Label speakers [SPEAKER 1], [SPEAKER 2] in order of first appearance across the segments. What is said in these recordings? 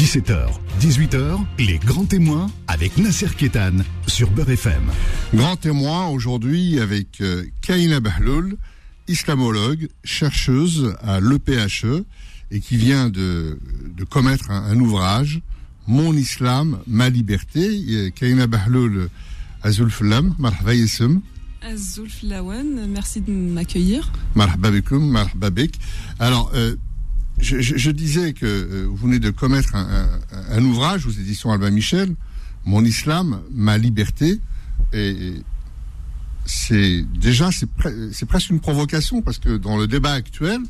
[SPEAKER 1] 17h, 18h, les grands témoins avec Nasser Kétan sur Beurre FM.
[SPEAKER 2] Grand témoin aujourd'hui avec euh, Kaina Bahloul, islamologue, chercheuse à l'EPHE et qui vient de, de commettre un, un ouvrage, Mon Islam, ma liberté. Kaina Bahloul, Azul Flam, marhaba yism.
[SPEAKER 3] Azul Flawan, merci de m'accueillir.
[SPEAKER 2] Marhaba bikoum, marhaba bik. Alors, euh, je, je, je, disais que euh, vous venez de commettre un, un, un, ouvrage aux éditions Albin Michel, Mon Islam, ma liberté, et c'est déjà c'est pre presque une provocation parce que dans le débat actuel,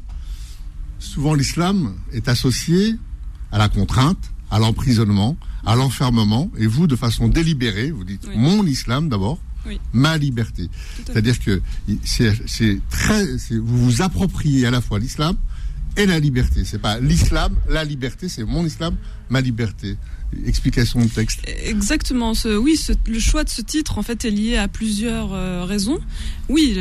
[SPEAKER 2] souvent l'islam est associé à la contrainte, à l'emprisonnement, à l'enfermement, et vous, de façon délibérée, vous dites oui. mon islam d'abord, oui. ma liberté. C'est-à-dire que c'est très, vous vous appropriez à la fois l'islam et la liberté. C'est pas l'islam, la liberté, c'est mon islam, ma liberté. Explication de texte.
[SPEAKER 3] Exactement. Ce, oui, ce, le choix de ce titre, en fait, est lié à plusieurs euh, raisons. Oui,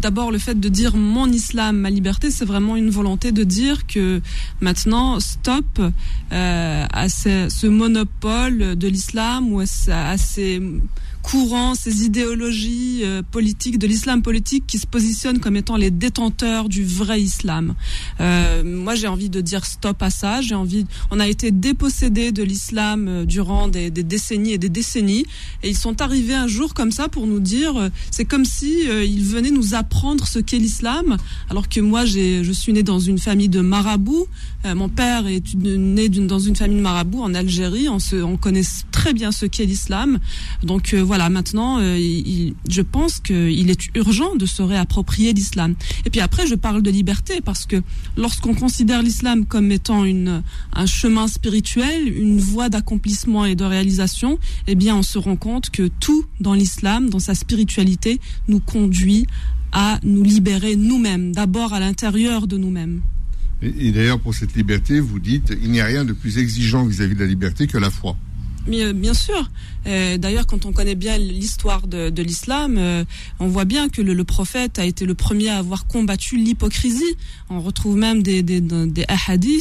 [SPEAKER 3] d'abord le fait de dire mon islam, ma liberté, c'est vraiment une volonté de dire que maintenant, stop euh, à ce, ce, monopole de l'islam ou à, à ces courants, ces idéologies euh, politiques de l'islam politique qui se positionnent comme étant les détenteurs du vrai islam. Euh, moi, j'ai envie de dire stop à ça. J'ai envie. On a été dépossédé de l'islam euh, durant des, des, décennies et des décennies, et ils sont arrivés un jour comme ça pour nous dire. Euh, c'est comme si euh, ils venaient nous apprendre ce qu'est l'islam, alors que moi, j'ai, je suis né dans une famille de marabouts. mon père est né dans une famille de marabouts en Algérie. On, se, on connaît très bien ce qu'est l'islam. Donc voilà, maintenant, euh, je pense qu'il est urgent de se réapproprier l'islam. Et puis après, je parle de liberté parce que lorsqu'on considère l'islam comme étant une, un chemin spirituel, une voie d'accomplissement et de réalisation, eh bien, on se rend compte que tout dans l'islam, dans sa spiritualité, nous conduit à nous libérer nous-mêmes, d'abord à l'intérieur de nous-mêmes.
[SPEAKER 2] Et, d'ailleurs, pour cette liberté, vous dites, il n'y a rien de plus exigeant vis-à-vis -vis de la liberté que la foi.
[SPEAKER 3] Mais, bien sûr. Euh, D'ailleurs, quand on connaît bien l'histoire de, de l'islam, euh, on voit bien que le, le, prophète a été le premier à avoir combattu l'hypocrisie. On retrouve même des, des, des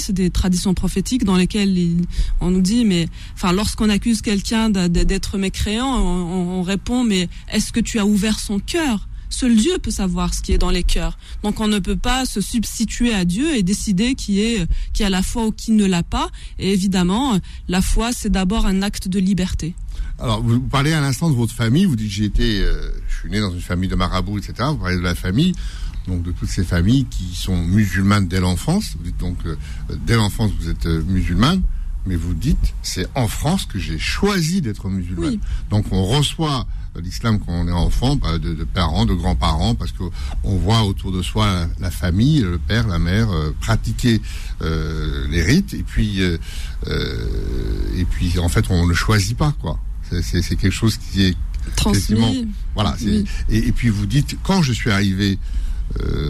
[SPEAKER 3] des traditions prophétiques dans lesquelles il, on nous dit, mais enfin, lorsqu'on accuse quelqu'un d'être mécréant, on, on répond, mais est-ce que tu as ouvert son cœur? Seul Dieu peut savoir ce qui est dans les cœurs. Donc on ne peut pas se substituer à Dieu et décider qui est qui a la foi ou qui ne l'a pas. Et évidemment, la foi c'est d'abord un acte de liberté.
[SPEAKER 2] Alors vous parlez à l'instant de votre famille. Vous dites j'ai été, euh, je suis né dans une famille de marabouts, etc. Vous parlez de la famille. Donc de toutes ces familles qui sont musulmanes dès l'enfance. Vous dites donc euh, dès l'enfance vous êtes euh, musulmane mais vous dites c'est en France que j'ai choisi d'être musulman. Oui. Donc on reçoit l'islam quand on est enfant, bah, de, de, parents, de grands-parents, parce que on voit autour de soi la, la famille, le père, la mère euh, pratiquer euh, les rites, et puis euh, et puis en fait on ne choisit pas quoi. C'est quelque chose qui est
[SPEAKER 3] transmis.
[SPEAKER 2] Voilà. Oui. Et, et, puis vous dites quand je suis arrivé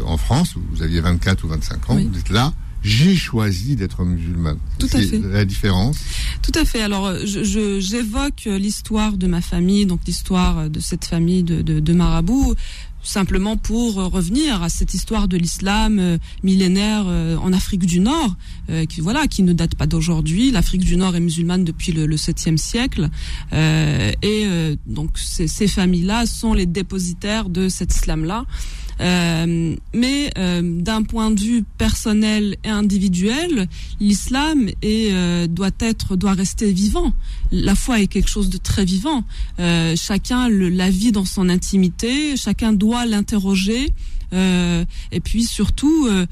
[SPEAKER 2] en France, vous aviez 24 ou 25 ans, oui. vous êtes là j'ai choisi d'être musulmane.
[SPEAKER 3] Tout à fait.
[SPEAKER 2] La différence.
[SPEAKER 3] Tout à fait. Alors, j'évoque je, l'histoire de ma famille, donc l'histoire de cette famille de, de, de marabouts simplement pour revenir à cette histoire de l'islam euh, millénaire euh, en Afrique du Nord, euh, qui voilà, qui ne date pas d'aujourd'hui. L'Afrique du Nord est musulmane depuis le, le 7e siècle, et donc ces, ces familles-là sont les dépositaires de cet islam-là. Euh, mais euh, d'un point de vue personnel et individuel, l'islam est euh, doit être doit rester vivant. La foi est quelque chose de très vivant. Euh, chacun le, la vit dans son intimité. Chacun doit l'interroger. Euh, et puis surtout, euh,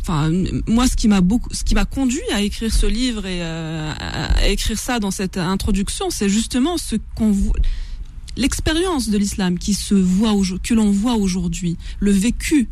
[SPEAKER 3] enfin moi ce qui m'a beaucoup, ce qui m'a conduit à écrire ce livre et euh, à écrire ça dans cette introduction, c'est justement ce qu'on l'expérience de l'islam qui se voit que l'on voit aujourd'hui, le vécu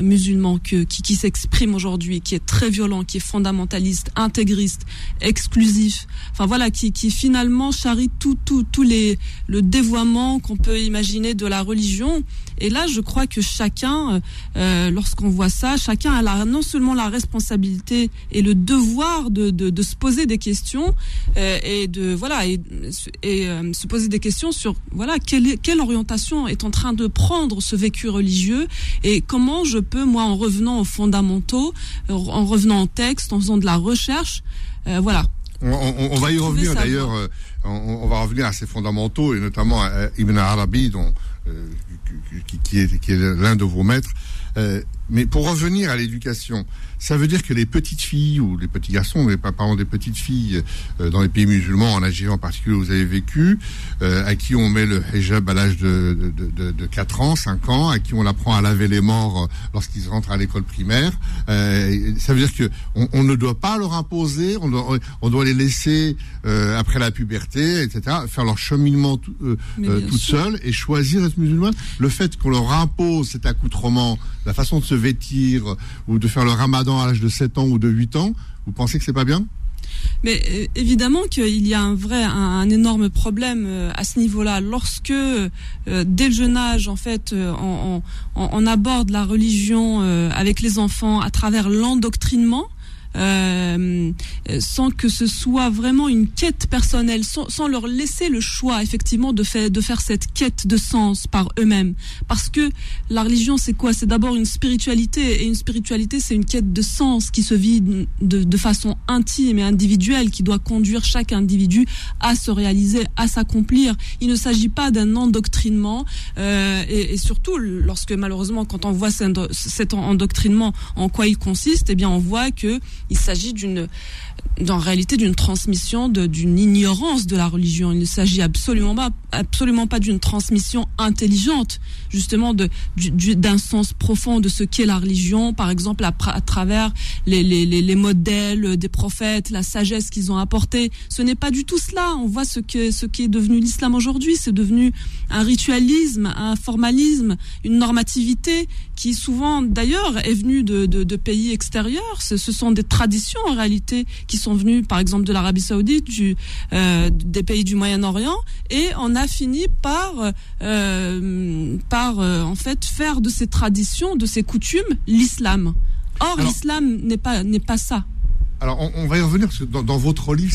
[SPEAKER 3] musulman que, qui, qui s'exprime aujourd'hui, qui est très violent, qui est fondamentaliste, intégriste, exclusif, enfin voilà, qui, qui finalement charrie tout, tout, tout les, le dévoiement qu'on peut imaginer de la religion. Et là, je crois que chacun, euh, lorsqu'on voit ça, chacun a la, non seulement la responsabilité et le devoir de, de, de se poser des questions euh, et de voilà et, et euh, se poser des questions sur voilà quelle, quelle orientation est en train de prendre ce vécu religieux et comment je peux moi en revenant aux fondamentaux, en revenant au texte, en faisant de la recherche, euh, voilà
[SPEAKER 2] On, va y revenir d'ailleurs. Euh, on, va revenir à ces fondamentaux et notamment à Ibn Arabi, dont, euh, qui, est, qui est l'un de vos maîtres. Euh, mais pour revenir à l'éducation, ça veut dire que les petites filles ou les petits garçons, mais pas parlons des petites filles euh, dans les pays musulmans, en Algérie en particulier où vous avez vécu, euh, à qui on met le hijab à l'âge de, de, de, 4 ans, 5 ans, à qui on apprend à laver les morts euh, lorsqu'ils rentrent à l'école primaire. ça veut dire que on, ne doit pas leur imposer, on doit, on doit les laisser après la puberté, etc., faire leur cheminement tout, toute seule et choisir être musulmane. Le fait qu'on leur impose cet accoutrement, la façon de se vêtir ou de faire le ramadan à l'âge de 7 ans ou de 8 ans, vous pensez que c'est pas bien?
[SPEAKER 3] Mais euh, évidemment qu'il y a un vrai, un, énorme problème euh, à ce niveau-là. Lorsque, euh, dès le jeune âge, en fait, on aborde la religion avec les enfants à travers l'endoctrinement, euh, sans que ce soit vraiment une quête personnelle, sans, sans, leur laisser le choix effectivement de faire, de faire cette quête de sens par eux-mêmes. Parce que la religion, c'est quoi? C'est d'abord une spiritualité, et une spiritualité, c'est une quête de sens qui se vit de, de façon intime et individuelle, qui doit conduire chaque individu à se réaliser, à s'accomplir. Il ne s'agit pas d'un endoctrinement, euh, et, et, surtout lorsque malheureusement, quand on voit cet endoctrinement, en quoi il consiste, eh bien, on voit que il s'agit d'une en réalité d'une transmission d'une ignorance de la religion. Il ne s'agit absolument pas, absolument pas d'une transmission intelligente, justement d'un sens profond de ce qu'est la religion, par exemple à, travers les, les, les, modèles des prophètes, la sagesse qu'ils ont apportée. Ce n'est pas du tout cela. On voit ce que ce qui est devenu l'islam aujourd'hui. C'est devenu un ritualisme, un formalisme, une normativité qui souvent d'ailleurs est venue de, de, de pays extérieurs. Ce, ce sont des traditions en réalité qui sont venus, par exemple, de l'Arabie Saoudite, du, euh, des pays du Moyen-Orient, et on a fini par, euh, par euh, en fait, faire de ces traditions, de ces coutumes, l'islam. Or, l'islam n'est pas n'est pas ça.
[SPEAKER 2] Alors, on, va y revenir parce que dans, votre livre,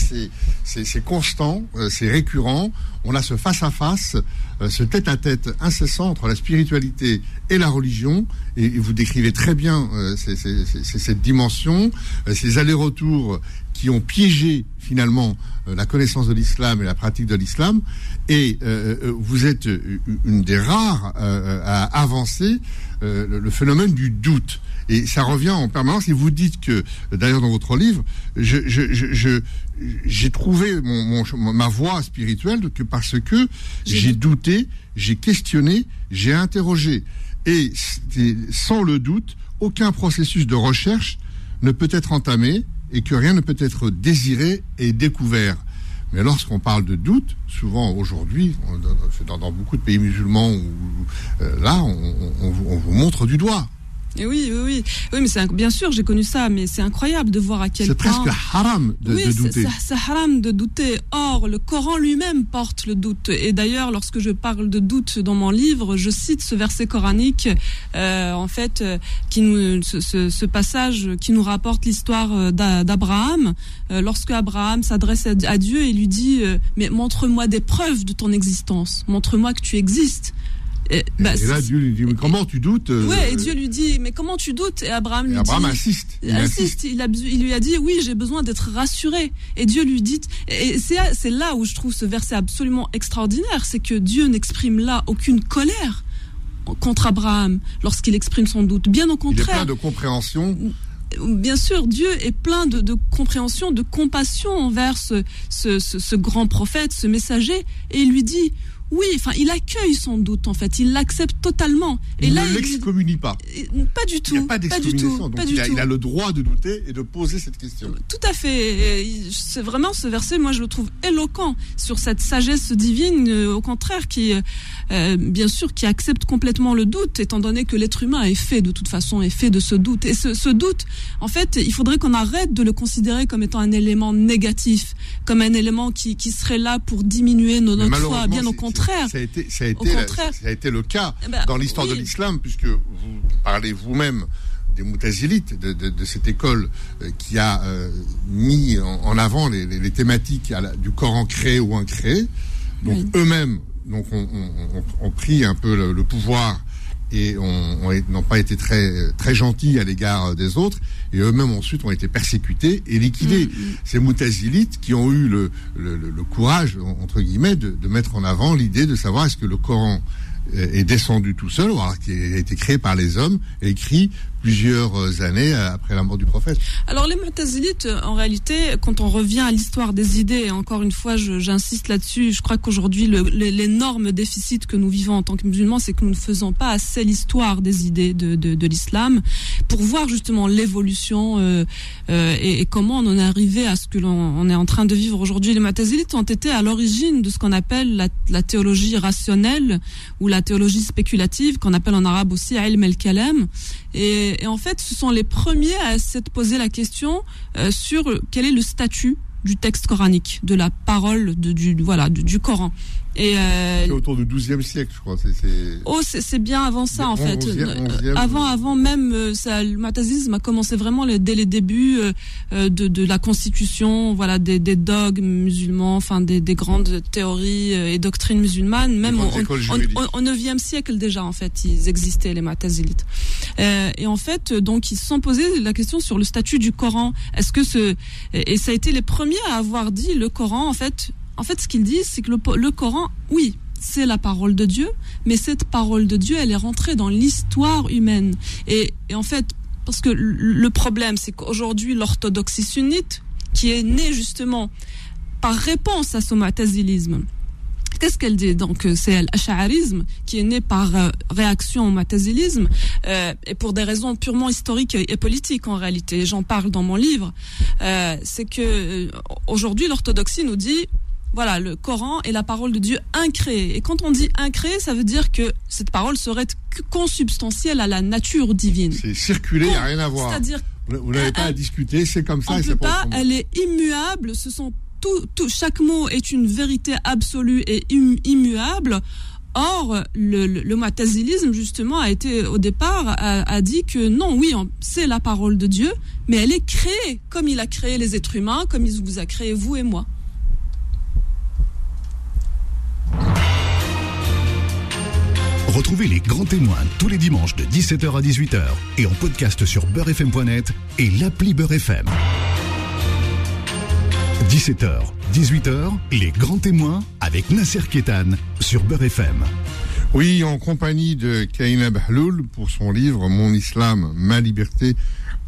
[SPEAKER 2] c'est constant, euh, c'est récurrent. On a ce face-à-face, euh, ce tête-à-tête incessant entre la spiritualité et la religion. Et, vous décrivez très bien euh, cette dimension, ces allers-retours qui ont piégé finalement la connaissance de l'islam et la pratique de l'islam. Et vous êtes une des rares à avancer le phénomène du doute. Et ça revient en permanence. Et vous dites que, d'ailleurs, dans votre livre, j'ai je, je, trouvé mon, ma voie spirituelle que parce que j'ai douté, j'ai questionné, j'ai interrogé. Et sans le doute, aucun processus de recherche ne peut être entamé et que rien ne peut être désiré et découvert. Mais lorsqu'on parle de doute, souvent aujourd'hui, dans, dans, beaucoup de pays musulmans, où, euh, là, on, on, vous montre du doigt
[SPEAKER 3] oui, oui, oui, oui, mais c'est bien sûr, j'ai connu ça, mais c'est incroyable de voir à quel
[SPEAKER 2] point. C'est presque haram de,
[SPEAKER 3] oui,
[SPEAKER 2] de douter.
[SPEAKER 3] C'est haram de douter. Or, le Coran lui-même porte le doute. Et d'ailleurs, lorsque je parle de doute dans mon livre, je cite ce verset coranique, euh, en fait, euh, qui nous, ce, ce, passage qui nous rapporte l'histoire euh, d'Abraham. Euh, lorsque Abraham s'adresse à Dieu et lui dit, mais montre-moi des preuves de ton existence, montre-moi que tu existes.
[SPEAKER 2] Et, bah, là, Dieu lui dit, mais comment tu doutes
[SPEAKER 3] euh, Ouais, et Dieu lui dit, mais comment tu doutes? Et Abraham lui
[SPEAKER 2] Abraham insiste.
[SPEAKER 3] Il insiste. Il, a, il, lui a dit, oui, j'ai besoin d'être rassuré. Et Dieu lui dit, et c'est là où je trouve ce verset absolument extraordinaire, c'est que Dieu n'exprime là aucune colère contre Abraham lorsqu'il exprime son doute. Bien au contraire. Il est
[SPEAKER 2] plein de compréhension
[SPEAKER 3] bien sûr, Dieu est plein de, de, compréhension, de compassion envers ce, ce, ce, ce, grand prophète, ce messager, et il lui dit, oui, enfin, il accueille son doute en fait, il l'accepte totalement.
[SPEAKER 2] Et il ne l'excommunie pas.
[SPEAKER 3] Pas du tout.
[SPEAKER 2] Il n'y a pas d'excommunication. Donc il, a, il, a, le droit de douter et de poser cette question.
[SPEAKER 3] Tout à fait. C'est vraiment ce verset, moi je le trouve éloquent sur cette sagesse divine, euh, au contraire, qui, euh, bien sûr, qui accepte complètement le doute, étant donné que l'être humain est fait de toute façon, est fait de ce doute. Et ce, ce doute, en fait, il faudrait qu'on arrête de le considérer comme étant un élément négatif, comme un élément qui, qui serait là pour diminuer notre foi. Bien au contraire
[SPEAKER 2] ça a été, ça a été, ça a été le cas eh ben, dans l'histoire de l'islam, puisque vous parlez vous-même des Moutazilites, de, de, de, cette école euh, qui a euh, mis en, avant les, les, les thématiques du Coran créé ou incréé. Donc eux-mêmes donc on, on, on, pris un peu le, pouvoir et n'ont pas été très très gentils à l'égard des autres et eux-mêmes ensuite ont été persécutés et liquidés. Mm, mm. Ces moutazilites qui ont eu le, le, le courage entre guillemets de, de mettre en avant l'idée de savoir est-ce que le Coran est descendu tout seul, ou alors qui a été créé par les hommes, écrit plusieurs euh, années après la mort du prophète.
[SPEAKER 3] Alors les Mu'tazilites, euh, en réalité, quand on revient à l'histoire des idées, encore une fois, j'insiste là-dessus, je crois qu'aujourd'hui, l'énorme déficit que nous vivons en tant que musulmans, c'est que nous ne faisons pas assez l'histoire des idées de, l'islam pour voir justement l'évolution euh, euh, et, comment on en est arrivé à ce que l'on est en train de vivre aujourd'hui. Les Mu'tazilites ont été à l'origine de ce qu'on appelle la, théologie rationnelle ou la théologie spéculative, qu'on appelle en arabe aussi ilm el-kalam. Et et, en fait, ce sont les premiers à s'être posé la question euh, sur quel est le statut du texte coranique, de la parole du, voilà, du Coran.
[SPEAKER 2] Et euh, autour du XIIe siècle, je crois. C'est,
[SPEAKER 3] Oh, c'est, bien avant ça, en fait. Euh, avant, avant même, euh, ça, le matasisme a commencé vraiment dès les débuts de, de la constitution, voilà, des, des dogmes musulmans, enfin des, des grandes théories et doctrines musulmanes. Même au IXe siècle déjà, en fait, ils existaient les matazilites. et en fait, donc, ils se sont posés la question sur le statut du Coran. Est-ce que ce et ça a été les premiers à avoir dit le Coran, en fait, en fait, ce qu'ils disent, c'est que le, Coran, oui, c'est la parole de Dieu, mais cette parole de Dieu, elle est rentrée dans l'histoire humaine. Et, en fait, parce que le problème, c'est qu'aujourd'hui, l'orthodoxie sunnite, qui est née justement par réponse à ce matazilisme, qu'est-ce qu'elle dit? Donc, euh, c'est l'ash'arisme qui est né par euh, réaction au matazilisme, euh, et pour des raisons purement historiques et politiques en réalité. J'en parle dans mon livre. c'est que aujourd'hui, l'orthodoxie nous dit voilà, le Coran est la parole de Dieu incréée. Et quand on dit incréée, ça veut dire que cette parole serait consubstantielle à la nature divine.
[SPEAKER 2] C'est circulé, il n'y a rien à voir. C'est-à-dire vous n'avez pas à discuter, c'est comme ça.
[SPEAKER 3] On peut pas, elle est immuable. Ce sont tout, tout, chaque mot est une vérité absolue et immuable. Or, le, le, matazilisme, justement, a été, au départ, a, a dit que non, oui, c'est la parole de Dieu, mais elle est créée, comme il a créé les êtres humains, comme il vous a créé vous et moi.
[SPEAKER 1] Retrouvez les grands témoins tous les dimanches de 17h à 18h et en podcast sur beurrefm.net et l'appli Beurrefm. 17h, 18h, les grands témoins avec Nasser Kétan sur Beurrefm.
[SPEAKER 2] Oui, en compagnie de Kaina Bahloul pour son livre Mon islam, ma liberté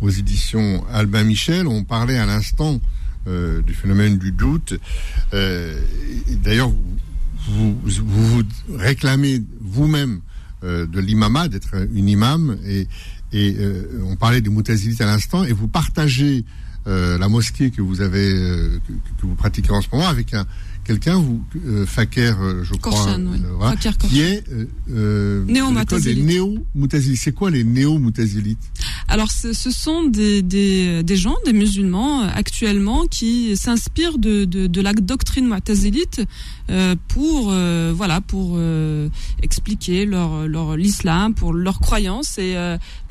[SPEAKER 2] aux éditions Albin Michel. On parlait à l'instant euh, du phénomène du doute. Euh, D'ailleurs, vous, vous, réclamez vous-même euh, de l'imama, d'être une imam, et, et euh, on parlait des moutazilites à l'instant, et vous partagez euh, la mosquée que vous avez, que, que, vous pratiquez en ce moment avec un, quelqu'un, vous, euh, Faker, euh, je crois,
[SPEAKER 3] euh,
[SPEAKER 2] qui est
[SPEAKER 3] euh, néo
[SPEAKER 2] C'est quoi les néo-moutazilites?
[SPEAKER 3] Alors, ce, sont des, des, des, gens, des musulmans actuellement qui s'inspirent de, de, de, la doctrine moutazilite pour voilà pour expliquer leur, leur l'islam, pour leurs croyances. Et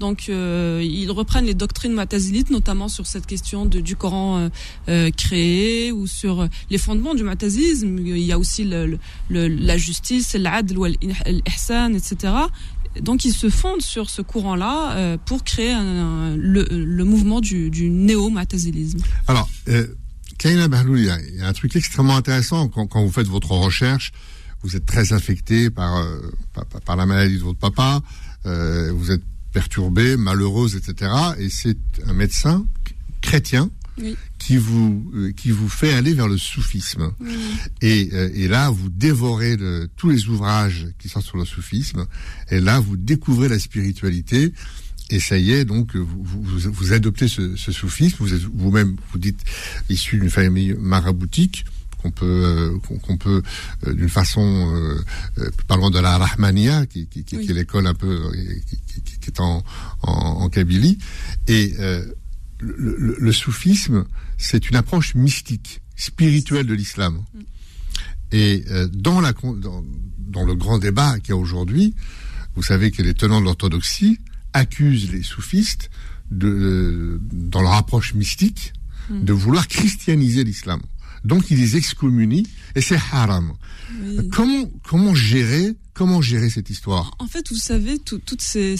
[SPEAKER 3] donc ils reprennent les doctrines moutazilites, notamment sur cette question de, du Coran créé ou sur les fondements du il y a aussi la justice, l'adl, l'ihsan, etc. Donc ils se fondent sur ce courant-là euh, pour créer le, mouvement du, du néo-matazilisme.
[SPEAKER 2] Alors, euh, Kaina il y, a un truc extrêmement intéressant quand, vous faites votre recherche. Vous êtes très infecté par, euh, la maladie de votre papa. Vous êtes perturbé, malheureuse, etc. Et c'est un médecin chrétien qui vous euh, qui vous fait aller vers le soufisme. Et, euh, et là, vous dévorez tous les ouvrages qui sont sur le soufisme. Et là, vous découvrez la spiritualité. Et ça y est, donc vous, vous, vous adoptez ce, ce soufisme. Vous vous-même, vous dites issu d'une famille maraboutique qu'on peut euh, qu'on peut d'une façon euh, parlant de la Rahmania qui, qui, qui, qui est l'école un peu qui, qui, est en, en, en Kabylie et le, soufisme, c'est une approche mystique, spirituelle de l'islam. Mm. Et euh, dans, la, dans, le grand débat qu'il y a aujourd'hui, vous savez que les tenants de l'orthodoxie accusent les soufistes de, dans leur approche mystique mm. de vouloir christianiser l'islam. Donc ils les excommunient et c'est haram. Comment, comment gérer Comment gérer cette histoire
[SPEAKER 3] En fait, vous savez, toutes ces,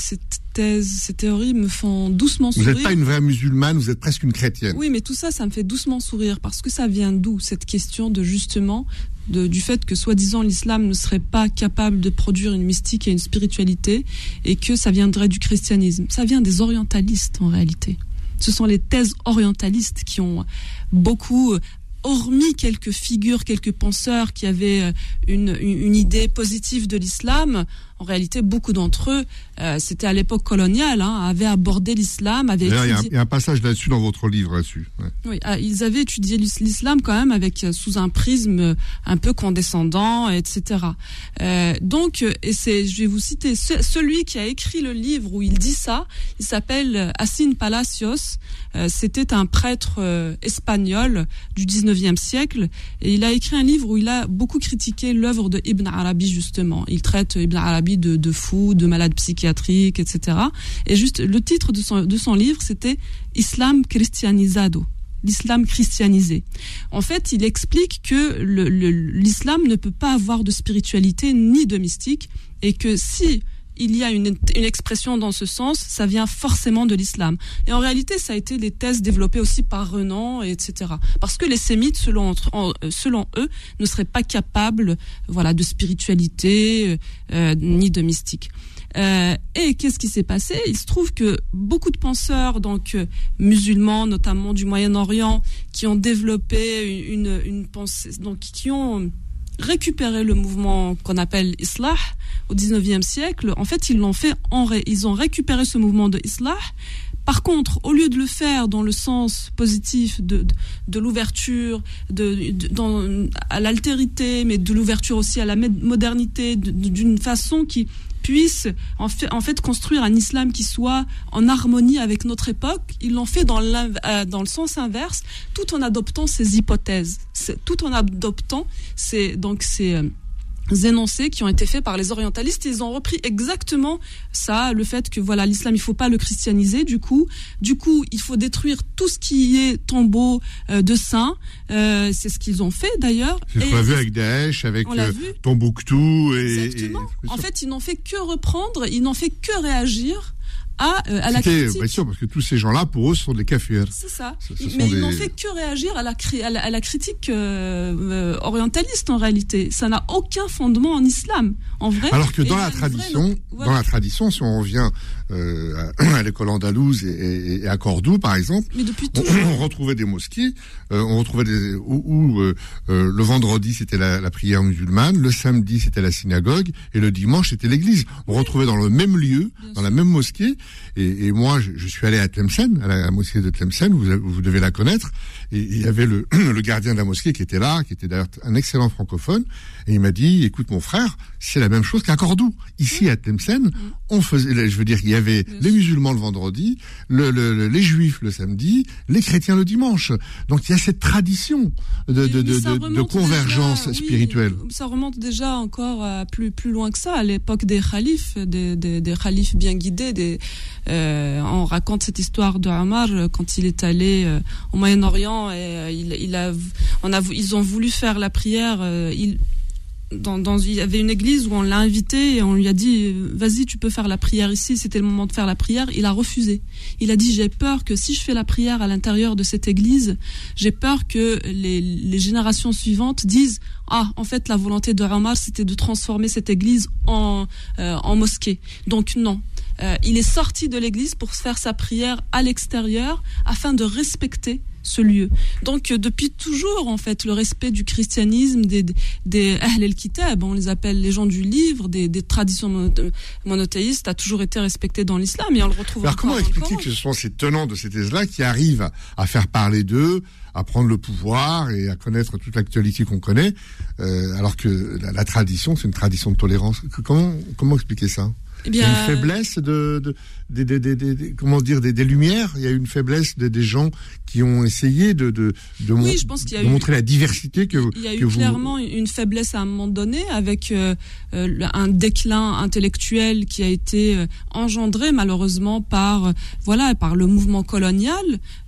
[SPEAKER 3] thèses, ces théories me font doucement
[SPEAKER 2] sourire.
[SPEAKER 3] Vous
[SPEAKER 2] n'êtes pas une vraie musulmane, vous êtes presque une chrétienne.
[SPEAKER 3] Oui, mais tout ça, ça me fait doucement sourire parce que ça vient d'où cette question de justement du fait que soi-disant l'islam ne serait pas capable de produire une mystique et une spiritualité et que ça viendrait du christianisme. Ça vient des orientalistes en réalité. Ce sont les thèses orientalistes qui ont beaucoup hormis quelques figures, quelques penseurs qui avaient euh, une, une idée positive de l'islam, en réalité, beaucoup d'entre eux, euh, c'était à l'époque coloniale, hein, avaient abordé l'islam, avaient
[SPEAKER 2] étudié... Il y, a un passage là-dessus dans votre livre là-dessus.
[SPEAKER 3] Oui, ah, ils avaient étudié l'islam quand même avec euh, sous un prisme euh, un peu condescendant, etc. Euh, donc, et c'est, je vais vous citer celui qui a écrit le livre où il dit ça. Il s'appelle Hassin Palacios. c'était un prêtre espagnol du 19e siècle et il a écrit un livre où il a beaucoup critiqué l'œuvre de Ibn Arabi justement. Il traite Ibn Arabi de, fous, de malades psychiatriques, etc. Et juste le titre de son, de son livre, c'était Islam christianisado l'islam christianisé. En fait, il explique que l'islam ne peut pas avoir de spiritualité ni de mystique et que si il y a une, expression dans ce sens, ça vient forcément de l'islam. Et en réalité, ça a été des thèses développées aussi par Renan, etc. Parce que les sémites, selon, euh, selon eux, ne seraient pas capables voilà, de spiritualité euh, euh, ni de mystique. et qu'est-ce qui s'est passé? Il se trouve que beaucoup de penseurs, donc musulmans, notamment du Moyen-Orient, qui ont développé une, une pensée, donc qui ont récupérer le mouvement qu'on appelle Islah au 19e siècle, en fait, ils l'ont fait en ils ont récupéré ce mouvement de Islah. Par contre, au lieu de le faire dans le sens positif de, de, l'ouverture, de, de, à l'altérité, mais de l'ouverture aussi à la modernité, d'une façon qui, puissent en fait, construire un islam qui soit en harmonie avec notre époque. Ils l'ont fait dans, euh, le sens inverse, tout en adoptant ces hypothèses, tout en adoptant ces, donc ces, euh, énoncés qui ont été faits par les orientalistes. Ils ont repris exactement ça, le fait que voilà l'islam, il faut pas le christianiser. Du coup, du coup, il faut détruire tout ce qui est tombeau euh, de saints. Euh, c'est ce qu'ils ont fait d'ailleurs.
[SPEAKER 2] C'est ce qu'on a vu avec Daesh, avec euh, Tombouctou. Et,
[SPEAKER 3] Exactement. en fait, ils n'ont fait que reprendre, ils n'ont fait que réagir à, euh, à la critique.
[SPEAKER 2] Bien sûr, parce que tous ces gens-là, pour eux, ce sont des kafirs.
[SPEAKER 3] C'est ça. Mais ils n'ont fait que réagir à la, à la, critique euh, euh, orientaliste en réalité. Ça n'a aucun fondement en islam, en vrai.
[SPEAKER 2] Alors que dans la tradition, dans la tradition, si on revient euh, à l'école andalouse et, et, à Cordoue, par exemple,
[SPEAKER 3] Mais depuis
[SPEAKER 2] on, retrouvait des mosquées, euh, on retrouvait des où, euh, le vendredi c'était la, la, prière musulmane, le samedi c'était la synagogue et le dimanche c'était l'église. On retrouvait dans le même lieu, dans la même mosquée. Et, et moi, je, je, suis allé à Tlemcen, à la, mosquée de Tlemcen, vous, vous devez la connaître. Et il y avait le, le gardien de la mosquée qui était là, qui était d'ailleurs un excellent francophone, et il m'a dit "Écoute, mon frère, c'est la même chose qu'à Cordoue. Ici à Tlemcen, on faisait, je veux dire, il y avait les musulmans le vendredi, le, le, les juifs le samedi, les chrétiens le dimanche. Donc il y a cette tradition de, de, de, de convergence spirituelle.
[SPEAKER 3] ça remonte déjà encore à plus plus loin que ça, à l'époque des khalifes, des, des, des khalifes bien guidés. Des, euh, on raconte cette histoire de Omar quand il est allé euh, au Moyen-Orient et euh, on a, ils ont voulu faire la prière. dans, il y avait une église où on l'a invité et on lui a dit vas-y tu peux faire la prière ici c'était le moment de faire la prière. Il a refusé. Il a dit j'ai peur que si je fais la prière à l'intérieur de cette église j'ai peur que les, générations suivantes disent ah en fait la volonté de Omar c'était de transformer cette église en, euh, mosquée. Donc non. Euh, il est sorti de l'église pour faire sa prière à l'extérieur afin de respecter ce lieu. Donc euh, depuis toujours en fait le respect du christianisme des des Ahl el-Kitab, on les appelle les gens du livre, des, des traditions monothéistes a toujours été respecté dans l'islam et on le retrouve
[SPEAKER 2] Alors comment expliquer que ce sont ces tenants de ces thèses-là qui arrivent à faire parler d'eux, à prendre le pouvoir et à connaître toute l'actualité qu'on connaît, euh, alors que la, la tradition c'est une tradition de tolérance. Comment comment expliquer ça?
[SPEAKER 3] Eh
[SPEAKER 2] Il y a
[SPEAKER 3] bien,
[SPEAKER 2] une faiblesse de, de, des- des- comment dire des, des lumières. Il y a une faiblesse des, des gens qui ont essayé de de, de, mon-
[SPEAKER 3] Oui, je pense qu'il y a
[SPEAKER 2] de
[SPEAKER 3] eu-
[SPEAKER 2] montrer la diversité que
[SPEAKER 3] Il y a eu
[SPEAKER 2] vous
[SPEAKER 3] clairement une faiblesse à un moment donné avec euh, euh, un déclin intellectuel qui a été euh, engendré malheureusement par voilà par le mouvement colonial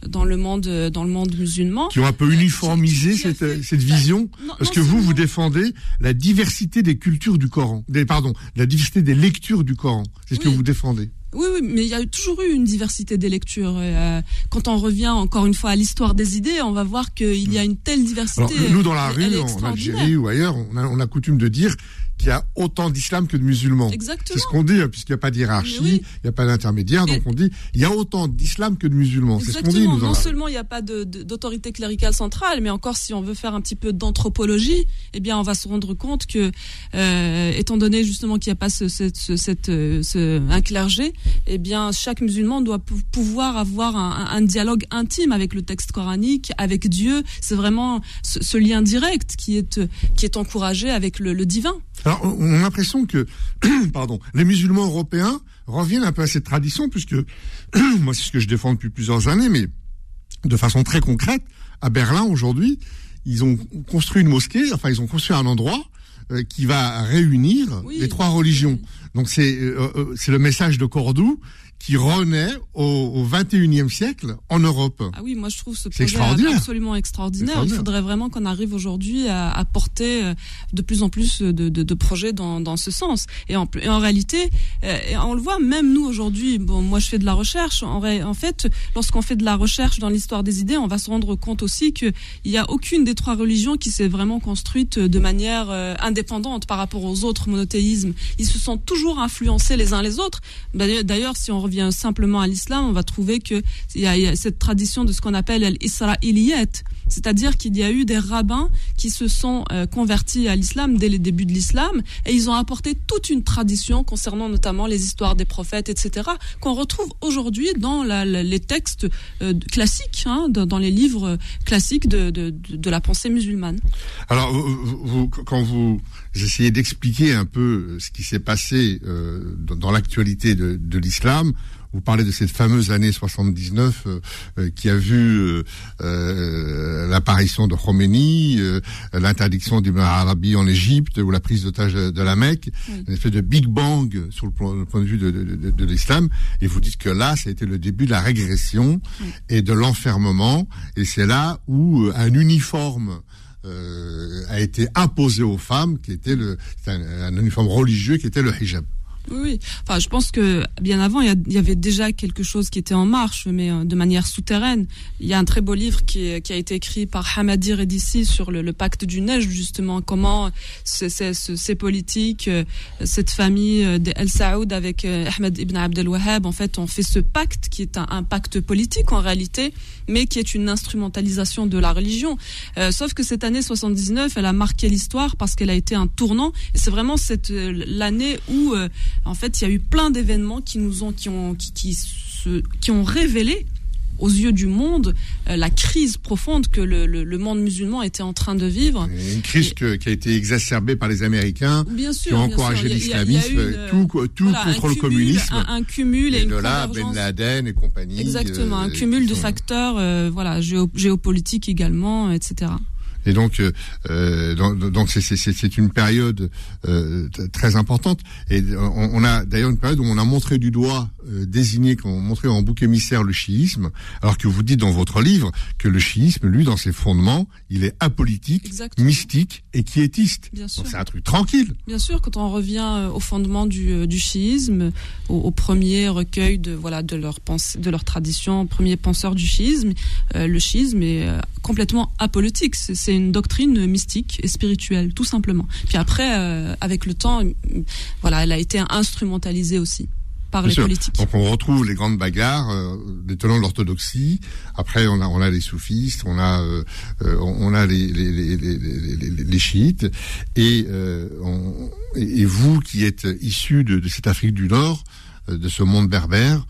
[SPEAKER 3] dans le monde dans le monde musulman.
[SPEAKER 2] Qui ont un peu uniformisé
[SPEAKER 3] qui- qui a
[SPEAKER 2] cette,
[SPEAKER 3] fait-
[SPEAKER 2] cette
[SPEAKER 3] bah,
[SPEAKER 2] vision
[SPEAKER 3] non-
[SPEAKER 2] Parce
[SPEAKER 3] non
[SPEAKER 2] que vous, vous défendez la diversité des cultures du Coran. Des, pardon, la diversité des lectures du Coran. C'est ce que vous défendez.
[SPEAKER 3] Oui, oui, mais il y a toujours eu une diversité des lectures. Euh, quand on revient encore une fois à l'histoire des idées, on va voir qu'il y a une telle diversité.
[SPEAKER 2] Alors, nous, dans la
[SPEAKER 3] Elle- elle est
[SPEAKER 2] rue, en. Algérie ou ailleurs, on a, on a coutume de dire qu'il y a autant d'islam que de musulmans.
[SPEAKER 3] Exactement.
[SPEAKER 2] C'est ce qu'on dit, hein, puisqu'il n'y a pas d'hierarchie,
[SPEAKER 3] oui.
[SPEAKER 2] il n'y a pas d'intermédiaire, donc on dit il y a autant d'islam que de musulmans. C'est ce qu'on dit, nous,
[SPEAKER 3] non seulement il n'y a pas d'autorité cléricale centrale, mais encore si on veut faire un petit peu d'anthropologie, eh bien on va se rendre compte que, euh, étant donné justement qu'il n'y a pas ce, ce- ce- cette, euh, un clergé, eh bien chaque musulman doit pou- pouvoir avoir un, dialogue intime avec le texte coranique, avec Dieu. C'est vraiment ce, lien direct qui est qui est encouragé avec le, le divin.
[SPEAKER 2] Alors, on a l'impression que, pardon, les musulmans européens reviennent un peu à cette tradition, puisque moi, c'est ce que je défends depuis plusieurs années, mais de façon très concrète, à Berlin aujourd'hui, ils ont construit une mosquée, enfin, ils ont construit un endroit qui va réunir
[SPEAKER 3] Oui.
[SPEAKER 2] les trois religions. Donc, c'est euh, euh, c'est le message de Cordoue qui renaît au, au 21e siècle en Europe.
[SPEAKER 3] Ah oui, moi je trouve ce projet
[SPEAKER 2] extraordinaire.
[SPEAKER 3] absolument extraordinaire. Il faudrait vraiment qu'on arrive aujourd'hui à, à porter euh, de plus en plus de, de, de projets dans, dans ce sens. Et en, et en réalité, euh, et on le voit même nous aujourd'hui. Bon, moi je fais de la recherche. En, fait, lorsqu'on fait de la recherche dans l'histoire des idées, on va se rendre compte aussi que il y a aucune des trois religions qui s'est vraiment construite de manière euh, indépendante par rapport aux autres monothéismes. Ils se sont toujours influencés les uns les autres. D'ailleurs, D'ailleurs, si on revient simplement à l'islam, on va trouver que il y a, cette tradition de ce qu'on appelle l'israéliyat, c'est-à-dire qu'il y a eu des rabbins qui se sont euh, convertis à l'islam dès les débuts de l'islam et ils ont apporté toute une tradition concernant notamment les histoires des prophètes, etc., qu'on retrouve aujourd'hui dans les textes euh, classiques, hein, dans, les livres classiques de, la pensée musulmane.
[SPEAKER 2] Alors, quand vous essayez d'expliquer un peu ce qui s'est passé euh, dans, l'actualité de l'islam, vous parlez de cette fameuse année 79 euh, euh, qui a vu euh, euh, l'apparition de Khomeini, euh, l'interdiction d'Ibn Arabi en Égypte ou la prise d'otage de, de la Mecque,
[SPEAKER 3] Oui.
[SPEAKER 2] une espèce de Big Bang sur le, point de vue de, de- de- de l'islam. Et vous dites que là, ça a été le début de la régression
[SPEAKER 3] Oui.
[SPEAKER 2] et de l'enfermement. Et c'est là où un uniforme euh, a été imposé aux femmes, qui était le, un, un uniforme religieux qui était le hijab.
[SPEAKER 3] Oui. Enfin, je pense que bien avant, il y, y avait déjà quelque chose qui était en marche, mais euh, de manière souterraine. Il y a un très beau livre qui, est- qui a été écrit par Hamadi Redissi sur le, le pacte du neige, justement, comment ces, ces, ces- ces politiques, euh, cette famille euh, des El Saoud avec euh, Ahmed ibn Abdel Wahhab, en fait, ont fait ce pacte qui est un, pacte politique en réalité, mais qui est une instrumentalisation de la religion. Sauf que cette année 79, elle a marqué l'histoire parce qu'elle a été un tournant. Et c'est vraiment cette l'année où, en fait, il y a eu plein d'événements qui nous ont, qui ont, qui, qui, se, qui ont révélé aux yeux du monde euh, la crise profonde que le, le, le monde musulman était en train de vivre.
[SPEAKER 2] Une crise que- qui a été exacerbée par les Américains,
[SPEAKER 3] Bien sûr,
[SPEAKER 2] qui ont encouragé l'islamisme, tout, tout
[SPEAKER 3] voilà, un
[SPEAKER 2] contre le
[SPEAKER 3] cumul,
[SPEAKER 2] communisme.
[SPEAKER 3] Un, un cumul et,
[SPEAKER 2] et
[SPEAKER 3] une
[SPEAKER 2] de là, Ben
[SPEAKER 3] convergence.
[SPEAKER 2] Laden et compagnie.
[SPEAKER 3] Exactement, un
[SPEAKER 2] euh,
[SPEAKER 3] cumul
[SPEAKER 2] qui
[SPEAKER 3] de
[SPEAKER 2] sont-
[SPEAKER 3] facteurs, euh, voilà, géo- géopolitiques également, etc.
[SPEAKER 2] Et donc, euh, euh, donc, donc c'est- une période euh, très importante. Et on, on a d'ailleurs une période où on a montré du doigt, euh, désigné, qu'on montré en bouc émissaire le chiisme, alors que vous dites dans votre livre que le chiisme, lui, dans ses fondements, il est apolitique,
[SPEAKER 3] Exactement.
[SPEAKER 2] mystique et quiétiste. C'est un truc tranquille.
[SPEAKER 3] Bien sûr, quand on revient au fondement du, du chiisme, au, au premier recueil de voilà de leur pensée, de leur tradition, premier penseur du chiisme, le chiisme est complètement apolitique. C'est une doctrine mystique et spirituelle, tout simplement. Puis après, euh, avec le temps, voilà, elle a été instrumentalisée aussi par
[SPEAKER 2] Bien
[SPEAKER 3] les
[SPEAKER 2] sûr.
[SPEAKER 3] politiques.
[SPEAKER 2] Donc on retrouve les grandes bagarres euh, des tenants de l'orthodoxie. Après on a on a les soufistes, on a euh, on a les les les les, les, les- les chiites et, euh, on- et vous qui êtes issus de, de cette Afrique du Nord, euh, de ce monde berbère.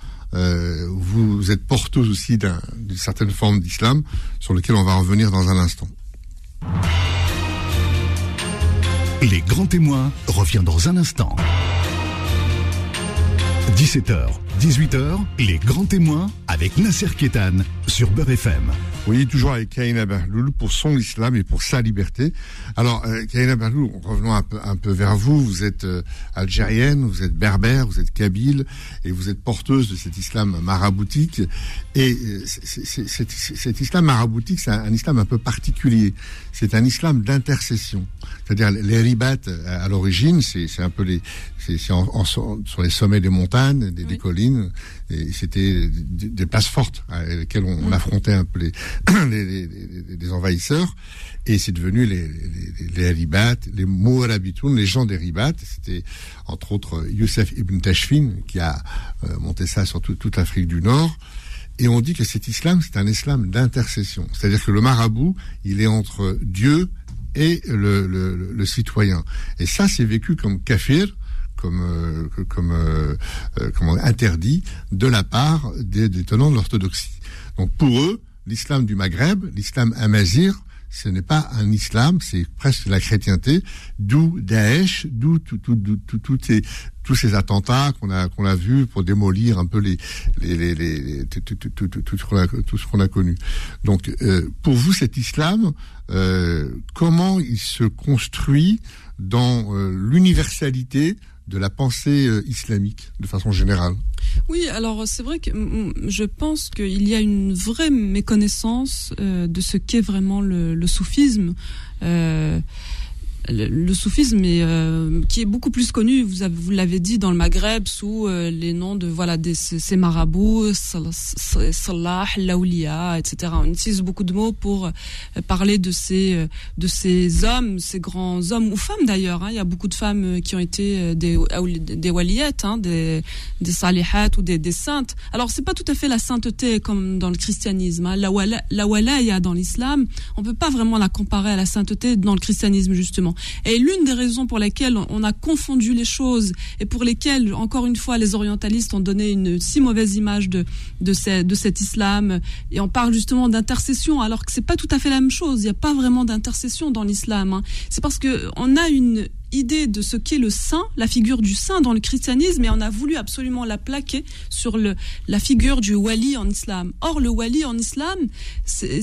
[SPEAKER 2] vous êtes porteuse aussi d'un- d'une certaine forme d'islam sur lequel on va revenir dans un instant.
[SPEAKER 1] Les grands témoins revient dans un instant. 17h, 18h, les grands témoins avec Nasser Kétan sur Beurre FM.
[SPEAKER 2] Oui, toujours avec Kaina Berloul pour son islam et pour sa liberté. Alors, euh, Kaina Berloul, revenons un peu, un peu vers vous. Vous êtes euh, algérienne, vous êtes berbère, vous êtes kabyle et vous êtes porteuse de cet islam maraboutique. Et euh, cet islam maraboutique, c'est un, islam un peu particulier. C'est un islam d'intercession. C'est-à-dire les ribats à l'origine, c'est un peu les, c'est sur les sommets des montagnes, des, collines, et c'était des, places fortes avec lesquelles on, affrontait un peu les, les, envahisseurs, et c'est devenu les, les, les les Mourabitoun, les gens des Ribats. C'était entre autres Youssef ibn Tashfin qui a euh, monté ça sur toute l'Afrique du Nord. Et on dit que cet islam, c'est un islam d'intercession. C'est-à-dire que le marabout, il est entre Dieu et le, le, le citoyen. Et ça, c'est vécu comme kafir, comme euh, comme euh, comment interdit de la part des, tenants de l'orthodoxie. Donc pour eux, l'islam du Maghreb, l'islam amazir, ce n'est pas un islam, c'est presque la chrétienté, d'où Daesh, d'où tout, tout, tout, ces, tous ces attentats qu'on a qu'on a vus pour démolir un peu les les, les, tout, ce qu'on a connu. Donc pour vous cet islam, euh, comment il se construit dans l'universalité de la pensée euh, islamique de façon générale
[SPEAKER 3] Oui, alors c'est vrai que je pense qu'il y a une vraie méconnaissance euh, de ce qu'est vraiment le, le soufisme. Euh, le, soufisme est, euh, qui est beaucoup plus connu, vous, avez, vous l'avez dit, dans le Maghreb sous euh, les noms de voilà des, ces, marabouts, Salah, Laoulia, etc. On utilise beaucoup de mots pour euh, parler de ces de ces hommes, ces grands hommes ou femmes d'ailleurs. Hein. Il y a beaucoup de femmes qui ont été des des waliettes, hein, des des salihat ou des, des saintes. Alors c'est pas tout à fait la sainteté comme dans le christianisme. Hein. La wala, la walaya dans l'islam, on peut pas vraiment la comparer à la sainteté dans le christianisme justement. Et l'une des raisons pour lesquelles on a confondu les choses et pour lesquelles, encore une fois, les orientalistes ont donné une si mauvaise image de, de, cet islam, et on parle justement d'intercession, alors que c'est pas tout à fait la même chose. Il n'y a pas vraiment d'intercession dans l'islam. Hein. C'est parce que on a une idée de ce qu'est le saint, la figure du saint dans le christianisme, et on a voulu absolument la plaquer sur le, la figure du wali en islam. Or, le wali en islam, c'est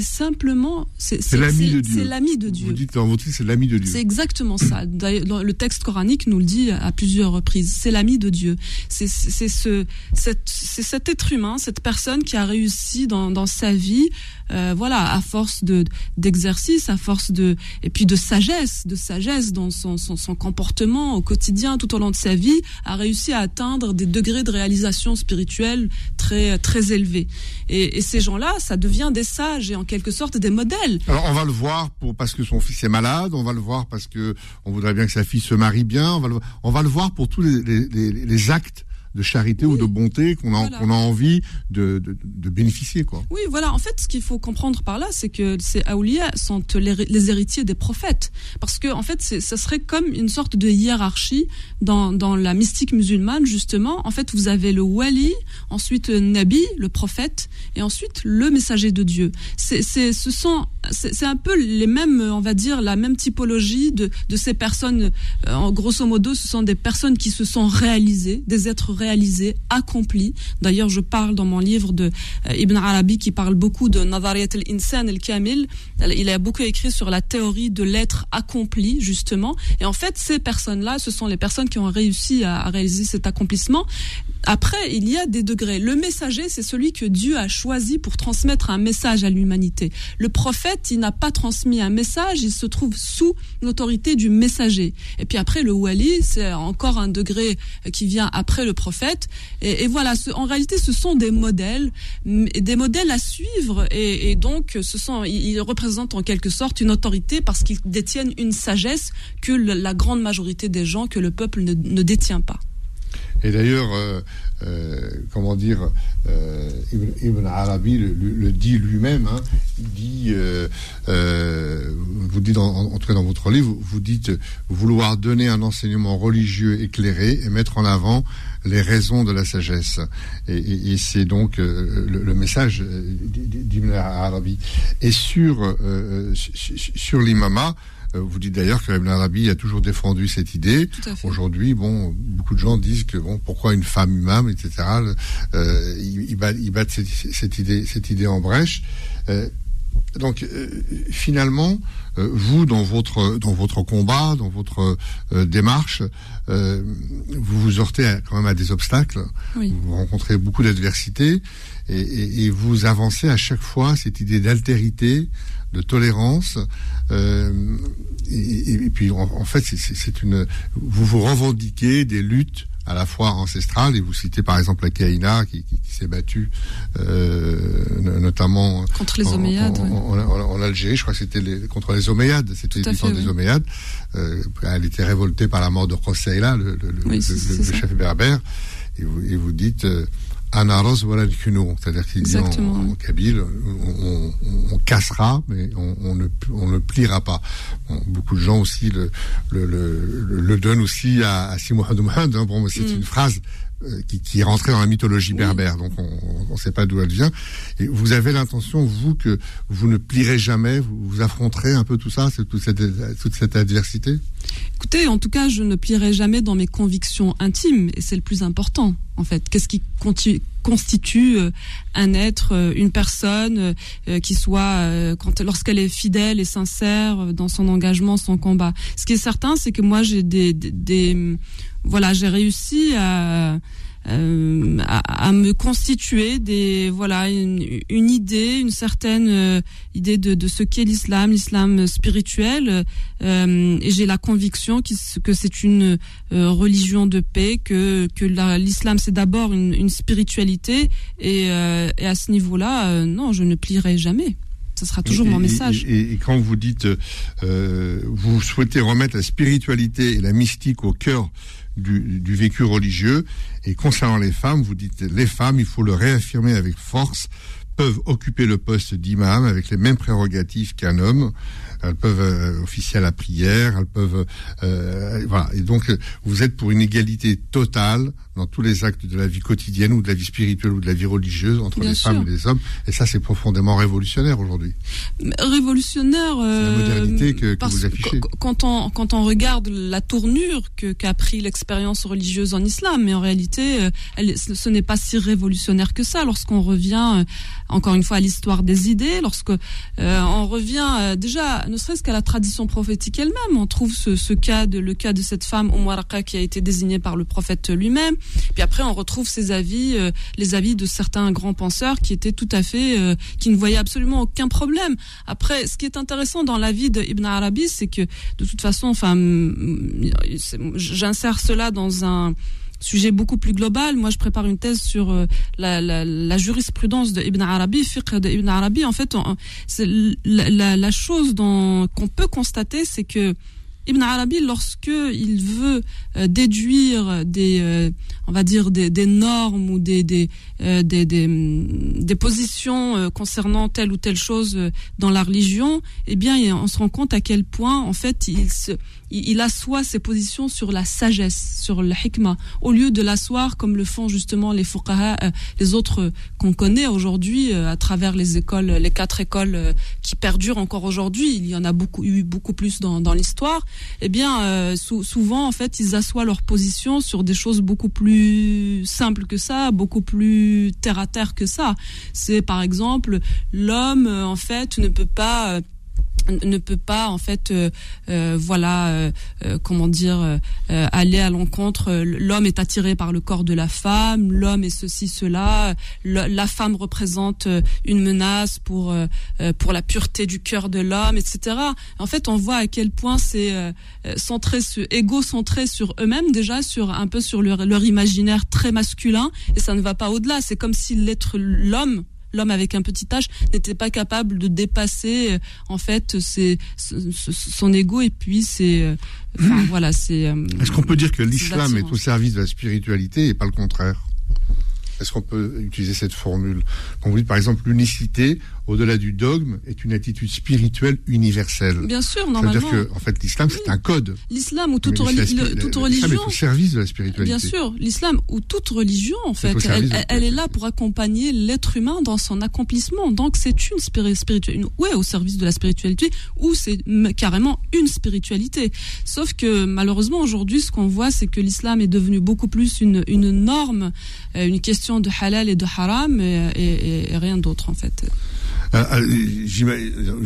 [SPEAKER 3] simplement...
[SPEAKER 2] C'est l'ami de Dieu.
[SPEAKER 3] C'est l'ami de Dieu.
[SPEAKER 2] Vous dites dans votre c'est l'ami de Dieu.
[SPEAKER 3] C'est exactement ça. Le texte coranique nous le dit à plusieurs reprises. C'est l'ami de Dieu. C'est ce, cet, être humain, cette personne qui a réussi dans, dans sa vie euh, voilà, à force de d'exercice, à force de et puis de sagesse, de sagesse dans son, comportement au quotidien, tout au long de sa vie, a réussi à atteindre des degrés de réalisation spirituelle très très élevés. Et, ces gens-là, ça devient des sages et en quelque sorte des modèles.
[SPEAKER 2] Alors on va le voir pour parce que son fils est malade, on va le voir parce que on voudrait bien que sa fille se marie bien, on va le, on va le voir pour tous les, les actes de charité ou de bonté qu'on a, qu'on a envie de, de, de, bénéficier. Quoi.
[SPEAKER 3] Oui, voilà. En fait, ce qu'il faut comprendre par là, c'est que ces Aoulias sont les, les, héritiers des prophètes. Parce que, en fait, ça serait comme une sorte de hiérarchie dans, dans la mystique musulmane, justement. En fait, vous avez le wali, ensuite le nabi, le prophète, et ensuite le messager de Dieu. C'est, ce sont, c'est, un peu les mêmes, on va dire, la même typologie de, de ces personnes. Euh, en grosso modo, ce sont des personnes qui se sont réalisées, des êtres réalisé, accompli. D'ailleurs, je parle dans mon livre de euh, Ibn Arabi qui parle beaucoup de Nazariyat al-Insan al-Kamil. Il a beaucoup écrit sur la théorie de l'être accompli, justement. Et en fait, ces personnes-là, ce sont les personnes qui ont réussi à réaliser cet accomplissement. Après, il y a des degrés. Le messager, c'est celui que Dieu a choisi pour transmettre un message à l'humanité. Le prophète, il n'a pas transmis un message, il se trouve sous l'autorité du messager. Et puis après, le wali, c'est encore un degré qui vient après le prophète. Et, voilà, en réalité, ce sont des modèles, des modèles à suivre. Et, donc, ce sont, ils représentent en quelque sorte une autorité parce qu'ils détiennent une sagesse que la grande majorité des gens, que le peuple ne détient pas.
[SPEAKER 2] Et d'ailleurs, euh, euh, comment dire, euh, Ibn, Arabi le, dit lui-même. Hein, il dit, vous dites en, en, dans votre livre, vous dites vouloir donner un enseignement religieux éclairé et mettre en avant les raisons de la sagesse. Et, c'est donc le, message d'Ibn Arabi. Et sur sur l'imama, vous dites d'ailleurs que Ibn Arabi a toujours défendu cette idée. Aujourd'hui, bon, beaucoup de gens disent que bon, pourquoi une femme imam, etc. Euh, ils, battent, cette, idée, cette idée en brèche. Donc finalement, vous dans votre dans votre combat, dans votre démarche, vous vous heurtez quand même à des obstacles. Vous rencontrez beaucoup d'adversités et, vous avancez à chaque fois cette idée d'altérité, de tolérance. Euh, et, puis en, fait, c'est une, vous vous revendiquez des luttes à la fois ancestrales et vous citez par exemple la Kaina qui, s'est battue euh, notamment
[SPEAKER 3] contre les Omeyyades
[SPEAKER 2] en, Algérie je crois que c'était contre les Omeyyades c'était du temps des Omeyyades. Euh, elle était révoltée par la mort de Khoseila le, le, chef berbère. Et vous, et vous dites Anaros voilà le c'est-à-dire qu'il dit en, kabyle, on, cassera, mais on, ne, on ne pliera pas. beaucoup de gens aussi le, le, le, donnent aussi à, à Mohamed hein. Bon, c'est mm. une phrase qui, qui, est rentrée dans la mythologie berbère, donc on ne sait pas d'où elle vient. Et vous avez l'intention, vous, que vous ne plierez jamais, vous, vous affronterez un peu tout ça, toute cette, toute cette adversité?
[SPEAKER 3] Écoutez, en tout cas, je ne plierai jamais dans mes convictions intimes, et c'est le plus important, en fait. Qu'est-ce qui constitue euh, un être, euh, une personne euh, qui soit, lorsqu'elle est fidèle et sincère dans son engagement, son combat? Ce qui est certain, c'est que moi, j'ai des, des, voilà, j'ai réussi à euh, à, me constituer des voilà une, idée, une certaine euh, idée de, de ce qu'est l'islam, l'islam spirituel. Euh, et j'ai la conviction que c'est une religion de paix, que que l'islam c'est d'abord une, une, spiritualité. Et, et à ce niveau-là, non, je ne plierai jamais. Ce sera toujours mon message.
[SPEAKER 2] Et, et, quand vous dites, vous souhaitez remettre la spiritualité et la mystique au cœur du, vécu religieux. Et concernant les femmes, vous dites les femmes, il faut le réaffirmer avec force, peuvent occuper le poste d'imam avec les mêmes prérogatives qu'un homme elles peuvent euh, officier à la prière, elles peuvent euh, voilà. Et donc vous êtes pour une égalité totale dans tous les actes de la vie quotidienne ou de la vie spirituelle ou de la vie religieuse entre les femmes et les hommes. Et ça, c'est profondément révolutionnaire aujourd'hui.
[SPEAKER 3] Révolutionnaire.
[SPEAKER 2] Euh, la modernité que, que vous affichez.
[SPEAKER 3] Quand on quand on regarde la tournure que qu'a pris l'expérience religieuse en islam, mais en réalité, euh, elle, ce n'est pas si révolutionnaire que ça. Lorsqu'on revient encore une fois à l'histoire des idées, lorsque on revient déjà ne serait-ce qu'à la tradition prophétique elle-même. On trouve ce, cas de le cas de cette femme Oumaraka qui a été désignée par le prophète lui-même. Puis après, on retrouve ses avis, euh, les avis de certains grands penseurs qui étaient tout à fait, euh, qui ne voyaient absolument aucun problème. Après, ce qui est intéressant dans la vie d'Ibn Arabi, c'est que de toute façon, enfin, j'insère cela dans un sujet beaucoup plus global. Moi, je prépare une thèse sur euh, la, jurisprudence de Ibn Arabi, fiqh de Ibn Arabi. En fait, c'est la, la, chose qu'on peut constater, c'est que Ibn Arabi, lorsque il veut euh, déduire des, euh, on va dire des, des, normes ou des des, des, des, des, positions concernant telle ou telle chose dans la religion, eh bien, on se rend compte à quel point, en fait, il se il, assoit ses positions sur la sagesse, sur le hikmah, au lieu de l'asseoir comme le font justement les fuqaha, euh, les autres qu'on connaît aujourd'hui euh, à travers les écoles, les quatre écoles euh, qui perdurent encore aujourd'hui. Il y en a beaucoup eu beaucoup plus dans, dans l'histoire. Eh bien, souvent en fait, ils assoient leur position sur des choses beaucoup plus simples que ça, beaucoup plus terre à terre que ça. C'est par exemple l'homme en fait ne peut pas ne peut pas en fait euh, euh, voilà euh, comment dire aller à l'encontre l'homme est attiré par le corps de la femme l'homme est ceci cela la femme représente une menace pour pour la pureté du cœur de l'homme etc en fait on voit à quel point c'est centré sur égocentré sur eux-mêmes déjà sur un peu sur leur imaginaire très masculin et ça ne va pas au-delà. C'est comme si l'être l'homme l'homme avec un petit âge n'était pas capable de dépasser euh, en fait ses, son ego et puis c'est euh, enfin, voilà c'est
[SPEAKER 2] euh, est-ce qu'on peut dire que l'islam est au service de la spiritualité et pas le contraire? Est-ce qu'on peut utiliser cette formule? Quand vous dites par exemple l'unicité au-delà du dogme, est une attitude spirituelle universelle.
[SPEAKER 3] Bien sûr, normalement.
[SPEAKER 2] C'est-à-dire que, en fait, l'islam, c'est un code.
[SPEAKER 3] L'islam ou toute, toute religion.
[SPEAKER 2] est au service de la spiritualité.
[SPEAKER 3] Bien sûr, l'islam ou toute religion, en fait, elle, elle, est là pour accompagner l'être humain dans son accomplissement. Donc, c'est une spiritualité, ouais, au service de la spiritualité, ou c'est carrément une spiritualité. Sauf que, malheureusement, aujourd'hui, ce qu'on voit, c'est que l'islam est devenu beaucoup plus une, une norme, euh, une question de halal et de haram, et, et rien d'autre, en fait.
[SPEAKER 2] Euh, euh, je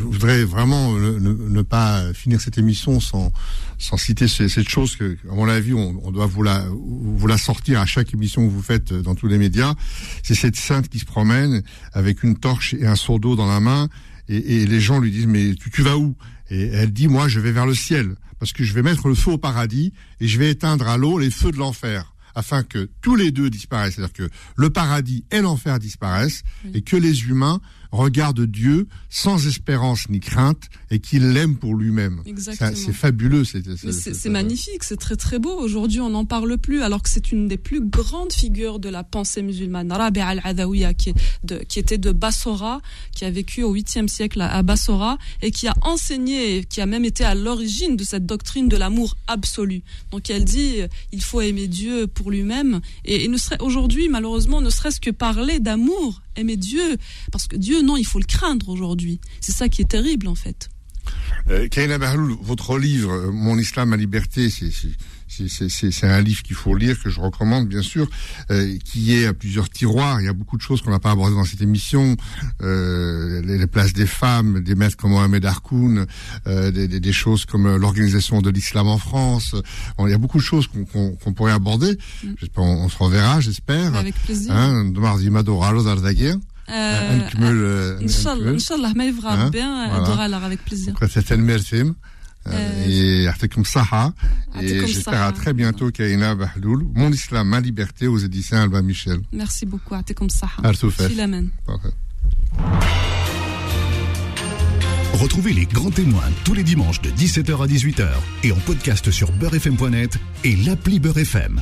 [SPEAKER 2] voudrais vraiment ne, pas finir cette émission sans, sans citer cette chose que, à mon avis, on, on doit vous la, vous la sortir à chaque émission que vous faites dans tous les médias. C'est cette sainte qui se promène avec une torche et un seau d'eau dans la main, et, et, les gens lui disent mais tu, tu vas où? Et elle dit moi je vais vers le ciel parce que je vais mettre le feu au paradis et je vais éteindre à l'eau les feux de l'enfer afin que tous les deux disparaissent, c'est-à-dire que le paradis et l'enfer disparaissent et que les humains regarde Dieu sans espérance ni crainte et qu'il l'aime pour lui-même. C'est fabuleux.
[SPEAKER 3] C'est magnifique, c'est très très beau. Aujourd'hui, on n'en parle plus alors que c'est une des plus grandes figures de la pensée musulmane. Rabi al-Adawiya, qui, qui, était de Bassora, qui a vécu au 8e siècle à Bassora et qui a enseigné, qui a même été à l'origine de cette doctrine de l'amour absolu. Donc elle dit, il faut aimer Dieu pour lui-même. Et, et aujourd'hui, malheureusement, ne serait-ce que parler d'amour aimer Dieu, parce que Dieu, non, il faut le craindre aujourd'hui. C'est ça qui est terrible, en fait.
[SPEAKER 2] Euh, Kaina votre livre, euh, Mon Islam, ma liberté, c'est un livre qu'il faut lire, que je recommande bien sûr, euh, qui est à plusieurs tiroirs. Il y a beaucoup de choses qu'on n'a pas abordées dans cette émission. Euh, les, places des femmes, des maîtres comme Mohamed Harkoun, des, des, choses comme l'organisation de l'islam en France. il y a beaucoup de choses qu'on pourrait aborder. Mm. On, on, se reverra, j'espère.
[SPEAKER 3] Avec plaisir. Hein, euh, Inch'Allah, mais hein, bien, voilà. avec plaisir.
[SPEAKER 2] C'était le merci. Et comme ça, et j'espère à très bientôt Kaina Bahloul, Mon Islam, ma liberté aux éditions Alba Michel.
[SPEAKER 3] Merci beaucoup, comme ça.
[SPEAKER 1] Retrouvez les grands témoins tous les dimanches de 17h à 18h et en podcast sur beurrefm.net et l'appli Beurrefm.